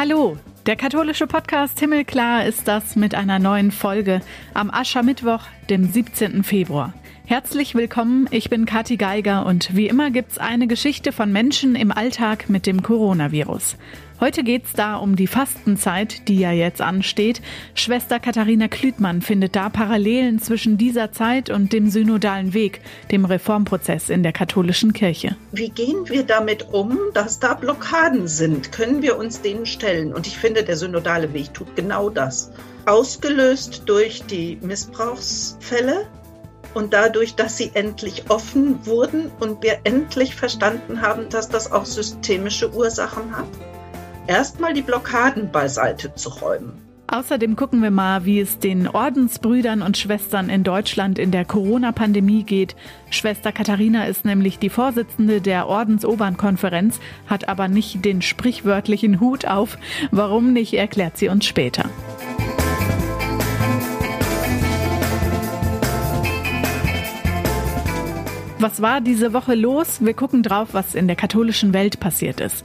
Hallo, der katholische Podcast Himmelklar ist das mit einer neuen Folge am Aschermittwoch, dem 17. Februar. Herzlich willkommen, ich bin Kathi Geiger und wie immer gibt's eine Geschichte von Menschen im Alltag mit dem Coronavirus. Heute geht's da um die Fastenzeit, die ja jetzt ansteht. Schwester Katharina Klütmann findet da Parallelen zwischen dieser Zeit und dem synodalen Weg, dem Reformprozess in der katholischen Kirche. Wie gehen wir damit um, dass da Blockaden sind? Können wir uns denen stellen? Und ich finde, der synodale Weg tut genau das. Ausgelöst durch die Missbrauchsfälle, und dadurch, dass sie endlich offen wurden und wir endlich verstanden haben, dass das auch systemische Ursachen hat, erstmal die Blockaden beiseite zu räumen. Außerdem gucken wir mal, wie es den Ordensbrüdern und Schwestern in Deutschland in der Corona-Pandemie geht. Schwester Katharina ist nämlich die Vorsitzende der Ordensobernkonferenz, hat aber nicht den sprichwörtlichen Hut auf. Warum nicht, erklärt sie uns später. Was war diese Woche los? Wir gucken drauf, was in der katholischen Welt passiert ist.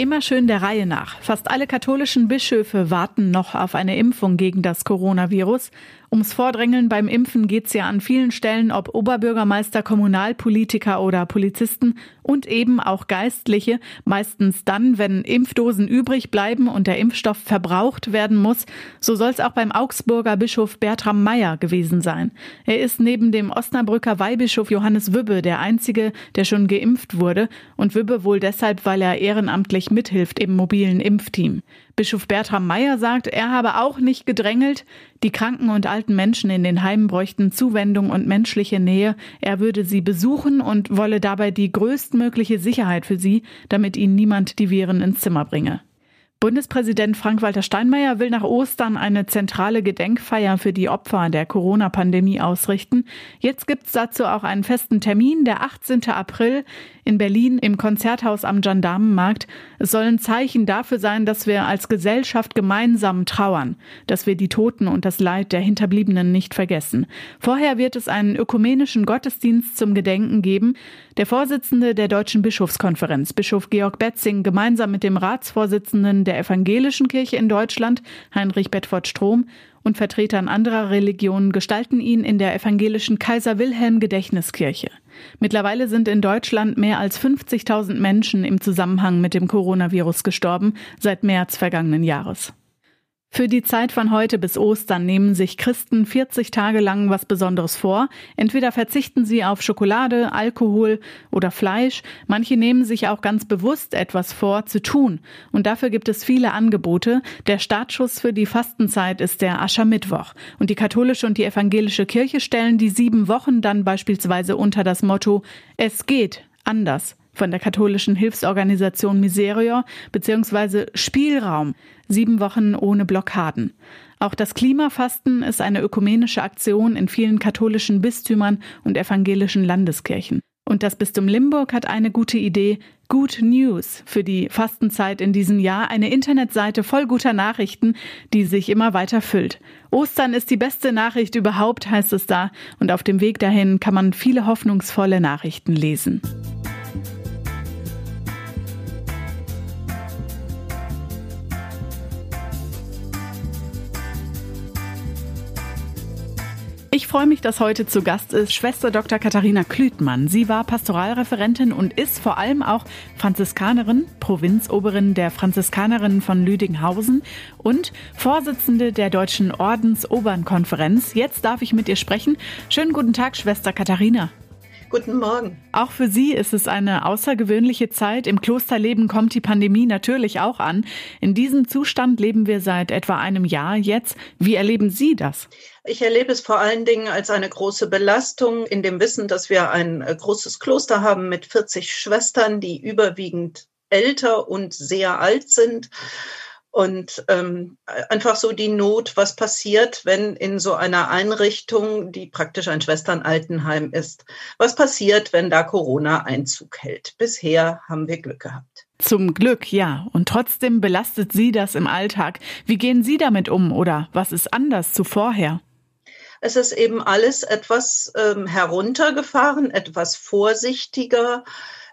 Immer schön der Reihe nach. Fast alle katholischen Bischöfe warten noch auf eine Impfung gegen das Coronavirus. Ums Vordrängeln beim Impfen geht's ja an vielen Stellen, ob Oberbürgermeister, Kommunalpolitiker oder Polizisten und eben auch Geistliche, meistens dann, wenn Impfdosen übrig bleiben und der Impfstoff verbraucht werden muss. So soll's auch beim Augsburger Bischof Bertram Meyer gewesen sein. Er ist neben dem Osnabrücker Weihbischof Johannes Wübbe der einzige, der schon geimpft wurde und Wübbe wohl deshalb, weil er ehrenamtlich mithilft im mobilen Impfteam. Bischof Bertram Meyer sagt, er habe auch nicht gedrängelt. Die kranken und alten Menschen in den Heimen bräuchten Zuwendung und menschliche Nähe. Er würde sie besuchen und wolle dabei die größtmögliche Sicherheit für sie, damit ihnen niemand die Viren ins Zimmer bringe. Bundespräsident Frank-Walter Steinmeier will nach Ostern eine zentrale Gedenkfeier für die Opfer der Corona-Pandemie ausrichten. Jetzt gibt's dazu auch einen festen Termin, der 18. April in Berlin im Konzerthaus am Gendarmenmarkt. Es soll ein Zeichen dafür sein, dass wir als Gesellschaft gemeinsam trauern, dass wir die Toten und das Leid der Hinterbliebenen nicht vergessen. Vorher wird es einen ökumenischen Gottesdienst zum Gedenken geben. Der Vorsitzende der Deutschen Bischofskonferenz, Bischof Georg Betzing, gemeinsam mit dem Ratsvorsitzenden der Evangelischen Kirche in Deutschland, Heinrich Bedford Strom, und Vertretern anderer Religionen gestalten ihn in der evangelischen Kaiser Wilhelm Gedächtniskirche. Mittlerweile sind in Deutschland mehr als 50.000 Menschen im Zusammenhang mit dem Coronavirus gestorben seit März vergangenen Jahres. Für die Zeit von heute bis Ostern nehmen sich Christen 40 Tage lang was Besonderes vor. Entweder verzichten sie auf Schokolade, Alkohol oder Fleisch. Manche nehmen sich auch ganz bewusst etwas vor zu tun. Und dafür gibt es viele Angebote. Der Startschuss für die Fastenzeit ist der Aschermittwoch. Und die katholische und die evangelische Kirche stellen die sieben Wochen dann beispielsweise unter das Motto Es geht anders von der katholischen Hilfsorganisation Miserior bzw. Spielraum. Sieben Wochen ohne Blockaden. Auch das Klimafasten ist eine ökumenische Aktion in vielen katholischen Bistümern und evangelischen Landeskirchen. Und das Bistum Limburg hat eine gute Idee, Good News für die Fastenzeit in diesem Jahr, eine Internetseite voll guter Nachrichten, die sich immer weiter füllt. Ostern ist die beste Nachricht überhaupt, heißt es da, und auf dem Weg dahin kann man viele hoffnungsvolle Nachrichten lesen. Freue mich, dass heute zu Gast ist Schwester Dr. Katharina Klütmann. Sie war Pastoralreferentin und ist vor allem auch Franziskanerin, Provinzoberin der Franziskanerinnen von Lüdinghausen und Vorsitzende der Deutschen Ordensobernkonferenz. Jetzt darf ich mit ihr sprechen. Schönen guten Tag, Schwester Katharina. Guten Morgen. Auch für Sie ist es eine außergewöhnliche Zeit. Im Klosterleben kommt die Pandemie natürlich auch an. In diesem Zustand leben wir seit etwa einem Jahr jetzt. Wie erleben Sie das? Ich erlebe es vor allen Dingen als eine große Belastung in dem Wissen, dass wir ein äh, großes Kloster haben mit 40 Schwestern, die überwiegend älter und sehr alt sind und ähm, einfach so die Not, was passiert, wenn in so einer Einrichtung, die praktisch ein Schwesternaltenheim ist, was passiert, wenn da Corona Einzug hält. Bisher haben wir Glück gehabt. Zum Glück, ja. Und trotzdem belastet Sie das im Alltag. Wie gehen Sie damit um oder was ist anders zu vorher? Es ist eben alles etwas ähm, heruntergefahren, etwas vorsichtiger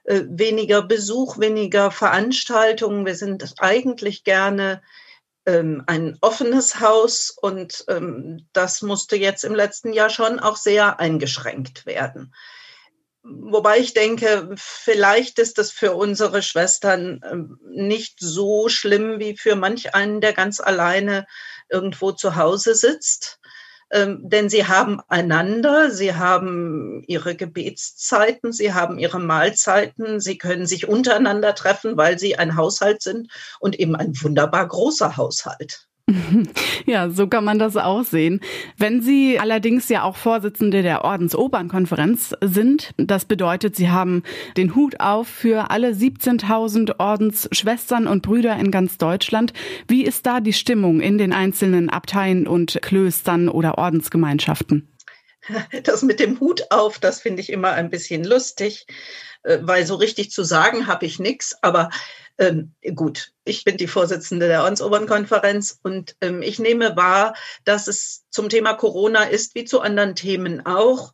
äh, weniger Besuch, weniger Veranstaltungen. Wir sind eigentlich gerne ähm, ein offenes Haus und ähm, das musste jetzt im letzten Jahr schon auch sehr eingeschränkt werden. Wobei ich denke, vielleicht ist es für unsere Schwestern ähm, nicht so schlimm wie für manch einen, der ganz alleine irgendwo zu Hause sitzt. Ähm, denn sie haben einander, sie haben ihre Gebetszeiten, sie haben ihre Mahlzeiten, sie können sich untereinander treffen, weil sie ein Haushalt sind und eben ein wunderbar großer Haushalt. Ja, so kann man das auch sehen. Wenn Sie allerdings ja auch Vorsitzende der Ordensobernkonferenz sind, das bedeutet, Sie haben den Hut auf für alle 17.000 Ordensschwestern und Brüder in ganz Deutschland. Wie ist da die Stimmung in den einzelnen Abteien und Klöstern oder Ordensgemeinschaften? Das mit dem Hut auf, das finde ich immer ein bisschen lustig, äh, weil so richtig zu sagen habe ich nichts, aber ähm, gut, ich bin die Vorsitzende der Ordensobernkonferenz und ähm, ich nehme wahr, dass es zum Thema Corona ist, wie zu anderen Themen auch.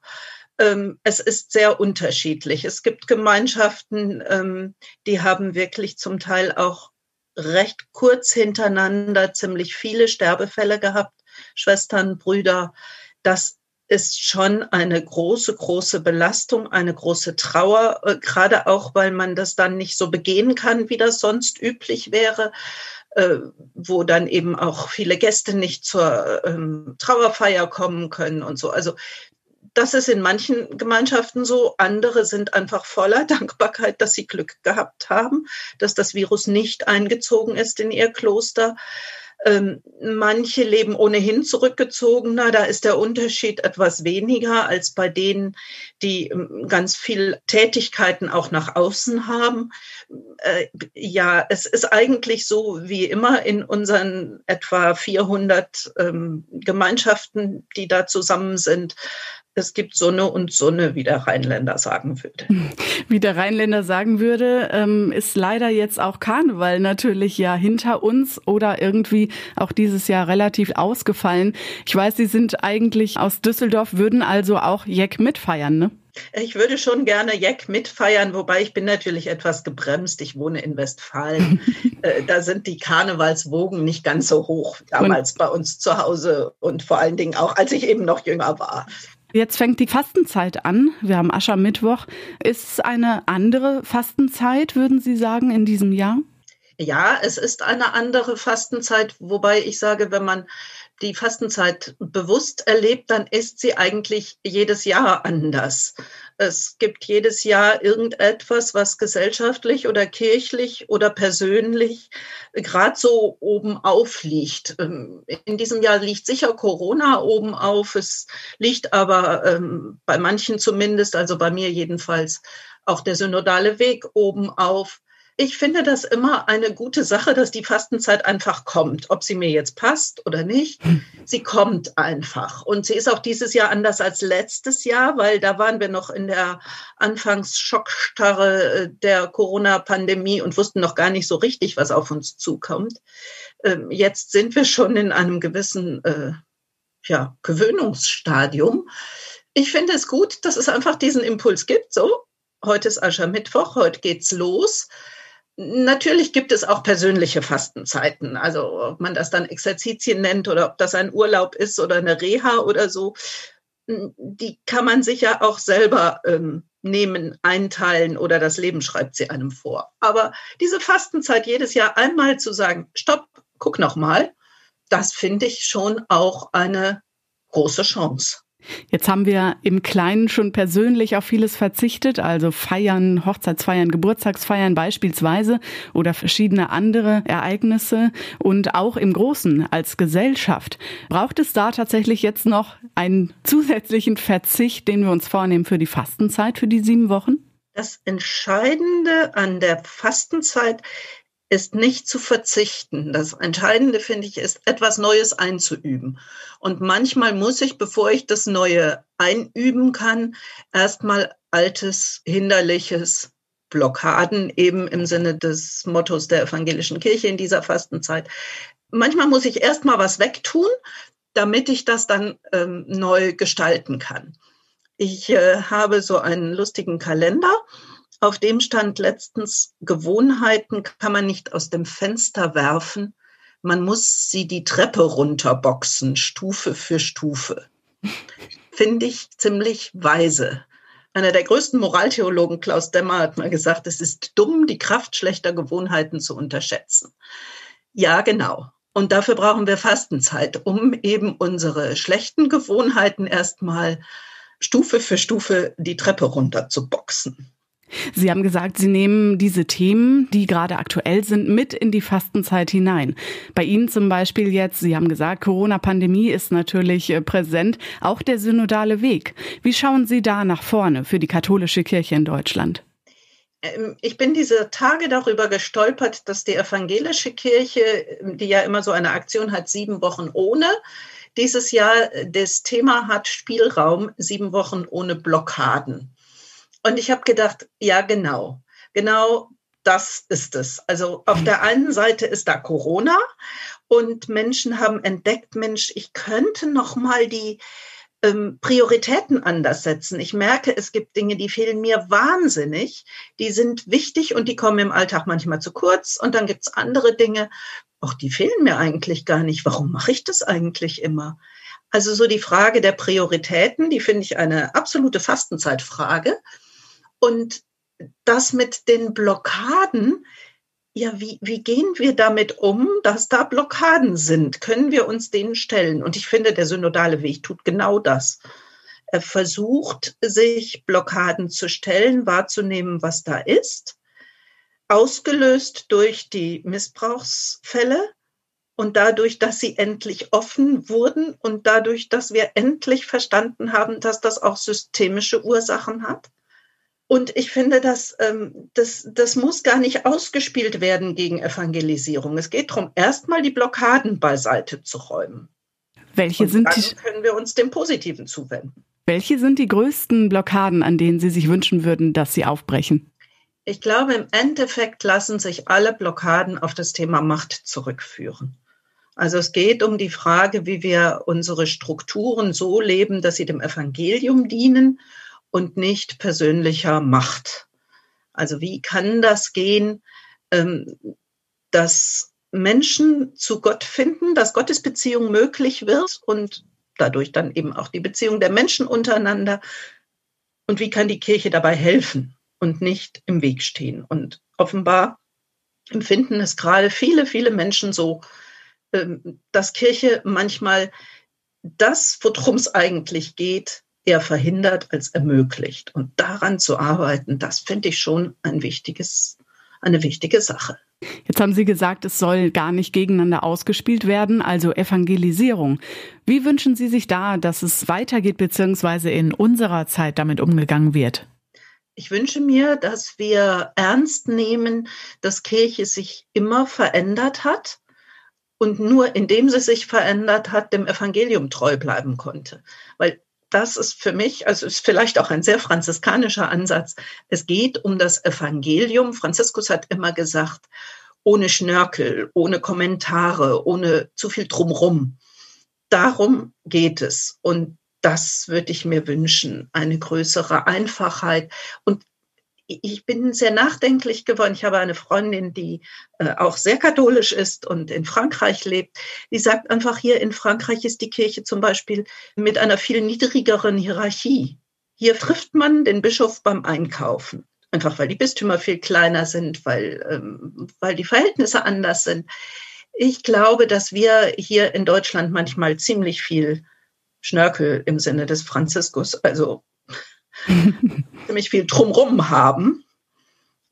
Ähm, es ist sehr unterschiedlich. Es gibt Gemeinschaften, ähm, die haben wirklich zum Teil auch recht kurz hintereinander ziemlich viele Sterbefälle gehabt, Schwestern, Brüder. Das ist schon eine große, große Belastung, eine große Trauer, äh, gerade auch, weil man das dann nicht so begehen kann, wie das sonst üblich wäre, äh, wo dann eben auch viele Gäste nicht zur ähm, Trauerfeier kommen können und so. Also das ist in manchen Gemeinschaften so. Andere sind einfach voller Dankbarkeit, dass sie Glück gehabt haben, dass das Virus nicht eingezogen ist in ihr Kloster. Ähm, manche leben ohnehin zurückgezogener. Da ist der Unterschied etwas weniger als bei denen, die ähm, ganz viel Tätigkeiten auch nach außen haben. Äh, ja, es ist eigentlich so wie immer in unseren etwa 400 ähm, Gemeinschaften, die da zusammen sind es gibt Sonne und Sonne, wie der Rheinländer sagen würde. Wie der Rheinländer sagen würde, ähm, ist leider jetzt auch Karneval natürlich ja hinter uns oder irgendwie auch dieses Jahr relativ ausgefallen. Ich weiß, Sie sind eigentlich aus Düsseldorf, würden also auch Jeck mitfeiern, ne? Ich würde schon gerne Jeck mitfeiern, wobei ich bin natürlich etwas gebremst. Ich wohne in Westfalen. Äh, da sind die Karnevalswogen nicht ganz so hoch damals und bei uns zu Hause und vor allen Dingen auch, als ich eben noch jünger war. Jetzt fängt die Fastenzeit an. Wir haben Aschermittwoch. Ist es eine andere Fastenzeit, würden Sie sagen, in diesem Jahr? Ja, es ist eine andere Fastenzeit, wobei ich sage, wenn man die Fastenzeit bewusst erlebt, dann ist sie eigentlich jedes Jahr anders. Es gibt jedes Jahr irgendetwas, was gesellschaftlich oder kirchlich oder persönlich gerade so oben auf liegt. Ähm, in diesem Jahr liegt sicher Corona oben auf. Es liegt aber ähm, bei manchen zumindest, also bei mir jedenfalls, auch der synodale Weg oben auf. Ich finde das immer eine gute Sache, dass die Fastenzeit einfach kommt. Ob sie mir jetzt passt oder nicht, sie kommt einfach. Und sie ist auch dieses Jahr anders als letztes Jahr, weil da waren wir noch in der Anfangsschockstarre äh, der Corona-Pandemie und wussten noch gar nicht so richtig, was auf uns zukommt. Ähm, jetzt sind wir schon in einem gewissen äh, ja, Gewöhnungsstadium. Ich finde es gut, dass es einfach diesen Impuls gibt. So, heute ist Aschermittwoch, heute geht's los. Natürlich gibt es auch persönliche Fastenzeiten. Also ob man das dann Exerzitien nennt oder ob das ein Urlaub ist oder eine Reha oder so, die kann man sich ja auch selber ähm, nehmen, einteilen oder das Leben schreibt sie einem vor. Aber diese Fastenzeit jedes Jahr einmal zu sagen, stopp, guck noch mal, das finde ich schon auch eine große Chance. Jetzt haben wir im Kleinen schon persönlich auf vieles verzichtet, also Feiern, Hochzeitsfeiern, Geburtstagsfeiern beispielsweise oder verschiedene andere Ereignisse und auch im Großen als Gesellschaft. Braucht es da tatsächlich jetzt noch einen zusätzlichen Verzicht, den wir uns vornehmen für die Fastenzeit, für die sieben Wochen? Das Entscheidende an der Fastenzeit ist nicht zu verzichten. Das Entscheidende, finde ich, ist etwas Neues einzuüben. Und manchmal muss ich, bevor ich das Neue einüben kann, erstmal altes, hinderliches Blockaden eben im Sinne des Mottos der evangelischen Kirche in dieser Fastenzeit. Manchmal muss ich erstmal was wegtun, damit ich das dann ähm, neu gestalten kann. Ich äh, habe so einen lustigen Kalender auf dem stand letztens, Gewohnheiten kann man nicht aus dem Fenster werfen, man muss sie die Treppe runterboxen, Stufe für Stufe. Finde ich ziemlich weise. Einer der größten Moraltheologen, Klaus Demmer, hat mal gesagt, es ist dumm, die Kraft schlechter Gewohnheiten zu unterschätzen. Ja, genau. Und dafür brauchen wir Fastenzeit, um eben unsere schlechten Gewohnheiten erstmal Stufe für Stufe die Treppe runter zu boxen. Sie haben gesagt, Sie nehmen diese Themen, die gerade aktuell sind, mit in die Fastenzeit hinein. Bei Ihnen zum Beispiel jetzt, Sie haben gesagt, Corona-Pandemie ist natürlich äh, präsent, auch der synodale Weg. Wie schauen Sie da nach vorne für die katholische Kirche in Deutschland? Ähm, ich bin diese Tage darüber gestolpert, dass die evangelische Kirche, die ja immer so eine Aktion hat, sieben Wochen ohne, dieses Jahr äh, das Thema hat Spielraum, sieben Wochen ohne Blockaden. Und ich habe gedacht, ja, genau, genau das ist es. Also auf der einen Seite ist da Corona und Menschen haben entdeckt, Mensch, ich könnte noch mal die ähm, Prioritäten anders setzen. Ich merke, es gibt Dinge, die fehlen mir wahnsinnig. Die sind wichtig und die kommen im Alltag manchmal zu kurz. Und dann gibt's andere Dinge, auch die fehlen mir eigentlich gar nicht. Warum mache ich das eigentlich immer? Also so die Frage der Prioritäten, die finde ich eine absolute Fastenzeitfrage. Und das mit den Blockaden, ja, wie, wie gehen wir damit um, dass da Blockaden sind? Können wir uns denen stellen? Und ich finde, der synodale Weg tut genau das. Er versucht, sich Blockaden zu stellen, wahrzunehmen, was da ist, ausgelöst durch die Missbrauchsfälle und dadurch, dass sie endlich offen wurden und dadurch, dass wir endlich verstanden haben, dass das auch systemische Ursachen hat. Und ich finde, dass, ähm, das, das muss gar nicht ausgespielt werden gegen Evangelisierung. Es geht darum, erstmal die Blockaden beiseite zu räumen. Welche Und sind dann die, können wir uns dem Positiven zuwenden. welche sind die größten Blockaden, an denen Sie sich wünschen würden, dass sie aufbrechen? Ich glaube, im Endeffekt lassen sich alle Blockaden auf das Thema Macht zurückführen. Also es geht um die Frage, wie wir unsere Strukturen so leben, dass sie dem Evangelium dienen und nicht persönlicher Macht. Also wie kann das gehen, ähm, dass Menschen zu Gott finden, dass Gottesbeziehung möglich wird und dadurch dann eben auch die Beziehung der Menschen untereinander. Und wie kann die Kirche dabei helfen und nicht im Weg stehen? Und offenbar empfinden es gerade viele, viele Menschen so, ähm, dass Kirche manchmal das, worum es eigentlich geht, eher verhindert als ermöglicht. Und daran zu arbeiten, das finde ich schon ein wichtiges, eine wichtige Sache. Jetzt haben Sie gesagt, es soll gar nicht gegeneinander ausgespielt werden, also Evangelisierung. Wie wünschen Sie sich da, dass es weitergeht, beziehungsweise in unserer Zeit damit umgegangen wird? Ich wünsche mir, dass wir ernst nehmen, dass Kirche sich immer verändert hat und nur indem sie sich verändert hat, dem Evangelium treu bleiben konnte. Weil das ist für mich, also ist vielleicht auch ein sehr franziskanischer Ansatz. Es geht um das Evangelium. Franziskus hat immer gesagt, ohne Schnörkel, ohne Kommentare, ohne zu viel drumrum. Darum geht es. Und das würde ich mir wünschen, eine größere Einfachheit und ich bin sehr nachdenklich geworden. Ich habe eine Freundin, die äh, auch sehr katholisch ist und in Frankreich lebt. Die sagt einfach, hier in Frankreich ist die Kirche zum Beispiel mit einer viel niedrigeren Hierarchie. Hier trifft man den Bischof beim Einkaufen. Einfach weil die Bistümer viel kleiner sind, weil, ähm, weil die Verhältnisse anders sind. Ich glaube, dass wir hier in Deutschland manchmal ziemlich viel Schnörkel im Sinne des Franziskus, also ziemlich viel drumrum haben,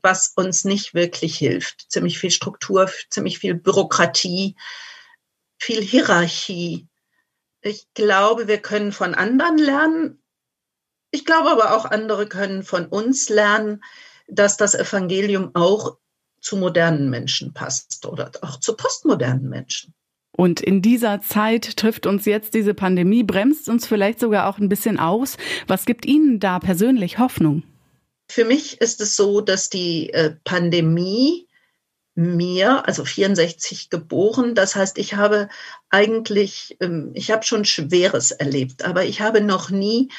was uns nicht wirklich hilft. Ziemlich viel Struktur, ziemlich viel Bürokratie, viel Hierarchie. Ich glaube, wir können von anderen lernen. Ich glaube aber auch, andere können von uns lernen, dass das Evangelium auch zu modernen Menschen passt oder auch zu postmodernen Menschen. Und in dieser Zeit trifft uns jetzt diese Pandemie, bremst uns vielleicht sogar auch ein bisschen aus. Was gibt Ihnen da persönlich Hoffnung? Für mich ist es so, dass die äh, Pandemie mir, also 64 geboren, das heißt, ich habe eigentlich, ähm, ich habe schon Schweres erlebt, aber ich habe noch nie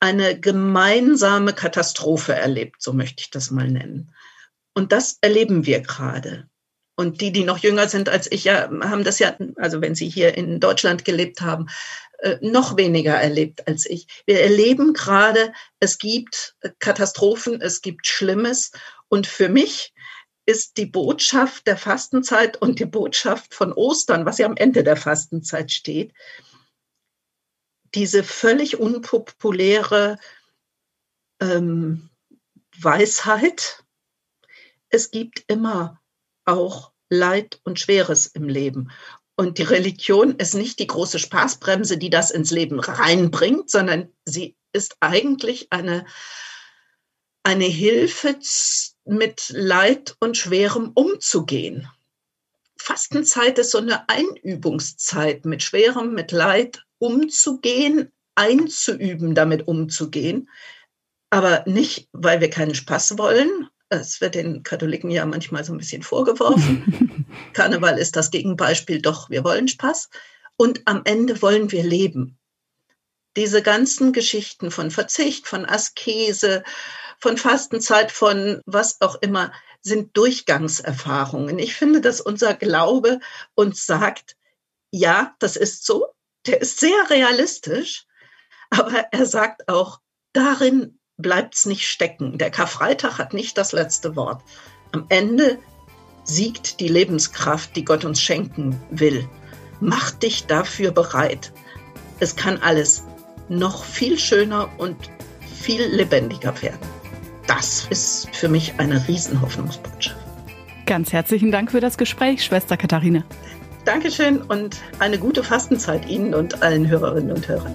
eine gemeinsame Katastrophe erlebt, so möchte ich das mal nennen. Und das erleben wir gerade. Und die, die noch jünger sind als ich, ja, haben das ja, also wenn sie hier in Deutschland gelebt haben, äh, noch weniger erlebt als ich. Wir erleben gerade, es gibt Katastrophen, es gibt Schlimmes. Und für mich ist die Botschaft der Fastenzeit und die Botschaft von Ostern, was ja am Ende der Fastenzeit steht, diese völlig unpopuläre ähm, Weisheit, es gibt immer auch Leid und Schweres im Leben. Und die Religion ist nicht die große Spaßbremse, die das ins Leben reinbringt, sondern sie ist eigentlich eine, eine Hilfe, mit Leid und Schwerem umzugehen. Fastenzeit ist so eine Einübungszeit, mit Schwerem, mit Leid umzugehen, einzuüben, damit umzugehen. Aber nicht, weil wir keinen Spaß wollen. Es wird den Katholiken ja manchmal so ein bisschen vorgeworfen. Karneval ist das Gegenbeispiel, doch, wir wollen Spaß. Und am Ende wollen wir leben. Diese ganzen Geschichten von Verzicht, von Askese, von Fastenzeit, von was auch immer, sind Durchgangserfahrungen. Ich finde, dass unser Glaube uns sagt, ja, das ist so, der ist sehr realistisch, aber er sagt auch, darin bleibt es nicht stecken. Der Karfreitag hat nicht das letzte Wort. Am Ende siegt die Lebenskraft, die Gott uns schenken will. Mach dich dafür bereit. Es kann alles noch viel schöner und viel lebendiger werden. Das ist für mich eine Riesenhoffnungsbotschaft. Ganz herzlichen Dank für das Gespräch, Schwester Katharina. Dankeschön und eine gute Fastenzeit Ihnen und allen Hörerinnen und Hörern.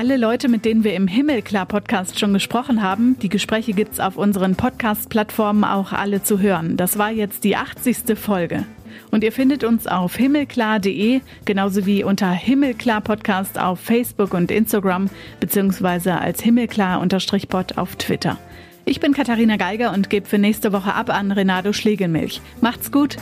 Alle Leute, mit denen wir im Himmelklar-Podcast schon gesprochen haben, die Gespräche gibt es auf unseren Podcast-Plattformen auch alle zu hören. Das war jetzt die 80. Folge. Und ihr findet uns auf himmelklar.de, genauso wie unter Himmelklar Podcast auf Facebook und Instagram, beziehungsweise als Himmelklar-Pod auf Twitter. Ich bin Katharina Geiger und gebe für nächste Woche ab an Renato Schlegelmilch. Macht's gut!